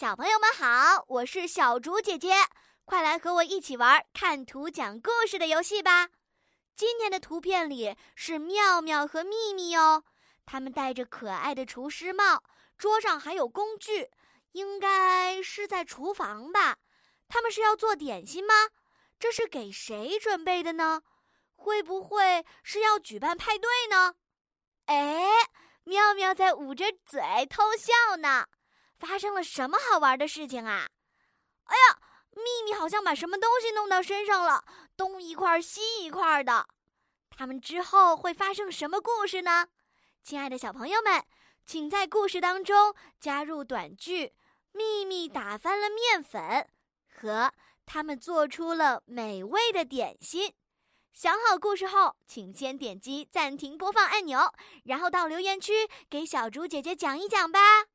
小朋友们好，我是小竹姐姐，快来和我一起玩看图讲故事的游戏吧。今天的图片里是妙妙和秘密哦，他们戴着可爱的厨师帽，桌上还有工具，应该是在厨房吧。他们是要做点心吗？这是给谁准备的呢？会不会是要举办派对呢？哎，妙妙在捂着嘴偷笑呢。发生了什么好玩的事情啊？哎呀，秘密好像把什么东西弄到身上了，东一块西一块的。他们之后会发生什么故事呢？亲爱的小朋友们，请在故事当中加入短句“秘密打翻了面粉”和“他们做出了美味的点心”。想好故事后，请先点击暂停播放按钮，然后到留言区给小猪姐姐讲一讲吧。